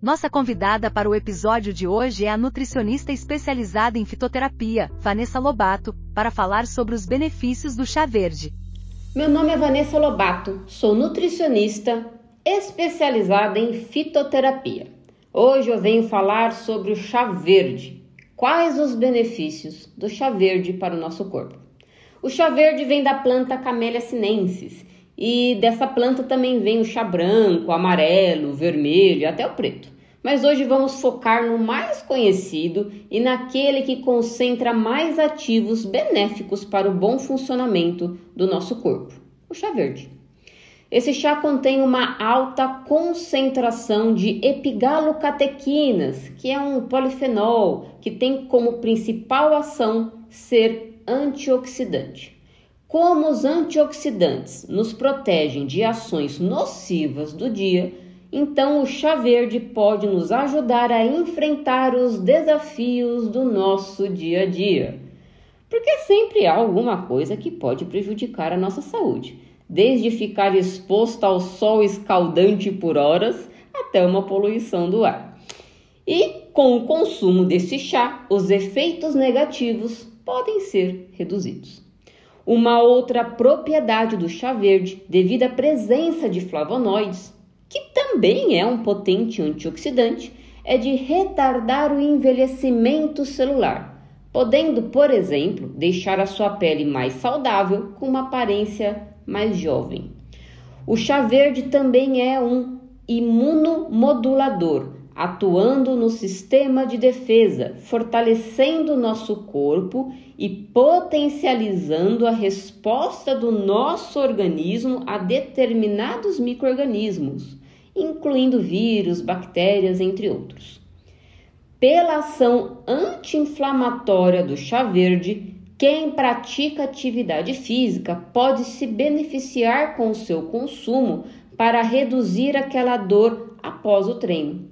Nossa convidada para o episódio de hoje é a nutricionista especializada em fitoterapia, Vanessa Lobato, para falar sobre os benefícios do chá verde. Meu nome é Vanessa Lobato, sou nutricionista especializada em fitoterapia. Hoje eu venho falar sobre o chá verde. Quais os benefícios do chá verde para o nosso corpo? O chá verde vem da planta Camellia sinensis e dessa planta também vem o chá branco, amarelo, vermelho, até o preto. Mas hoje vamos focar no mais conhecido e naquele que concentra mais ativos benéficos para o bom funcionamento do nosso corpo, o chá verde. Esse chá contém uma alta concentração de epigalocatequinas, que é um polifenol que tem como principal ação ser antioxidante. Como os antioxidantes nos protegem de ações nocivas do dia, então o chá verde pode nos ajudar a enfrentar os desafios do nosso dia a dia. Porque sempre há alguma coisa que pode prejudicar a nossa saúde, desde ficar exposto ao sol escaldante por horas até uma poluição do ar. E com o consumo desse chá, os efeitos negativos podem ser reduzidos. Uma outra propriedade do chá verde, devido à presença de flavonoides, que também é um potente antioxidante, é de retardar o envelhecimento celular, podendo, por exemplo, deixar a sua pele mais saudável com uma aparência mais jovem. O chá verde também é um imunomodulador, atuando no sistema de defesa, fortalecendo nosso corpo e potencializando a resposta do nosso organismo a determinados microrganismos, incluindo vírus, bactérias, entre outros. Pela ação anti-inflamatória do chá verde, quem pratica atividade física pode se beneficiar com o seu consumo para reduzir aquela dor após o treino.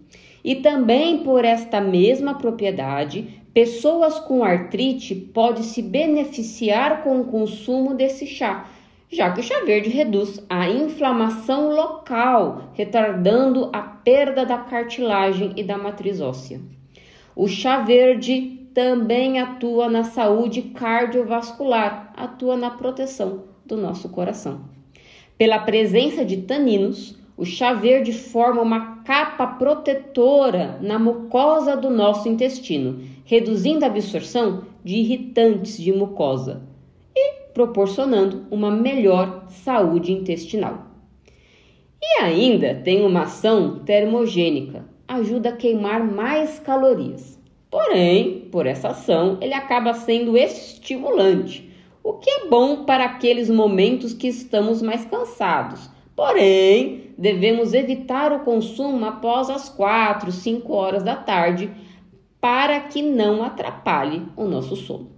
E também por esta mesma propriedade, pessoas com artrite podem se beneficiar com o consumo desse chá, já que o chá verde reduz a inflamação local, retardando a perda da cartilagem e da matriz óssea. O chá verde também atua na saúde cardiovascular, atua na proteção do nosso coração. Pela presença de taninos, o chá verde forma uma capa protetora na mucosa do nosso intestino, reduzindo a absorção de irritantes de mucosa e proporcionando uma melhor saúde intestinal. E ainda tem uma ação termogênica, ajuda a queimar mais calorias. Porém, por essa ação, ele acaba sendo estimulante, o que é bom para aqueles momentos que estamos mais cansados Porém, devemos evitar o consumo após as 4, 5 horas da tarde para que não atrapalhe o nosso sono.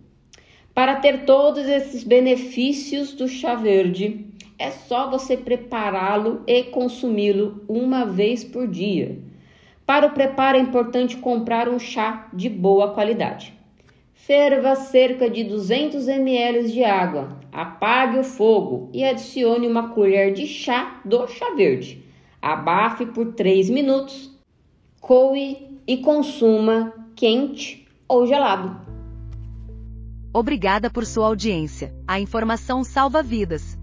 Para ter todos esses benefícios do chá verde, é só você prepará-lo e consumi-lo uma vez por dia. Para o preparo é importante comprar um chá de boa qualidade. Ferva cerca de 200 ml de água, apague o fogo e adicione uma colher de chá do chá verde. Abafe por 3 minutos, coe e consuma quente ou gelado. Obrigada por sua audiência. A informação salva vidas.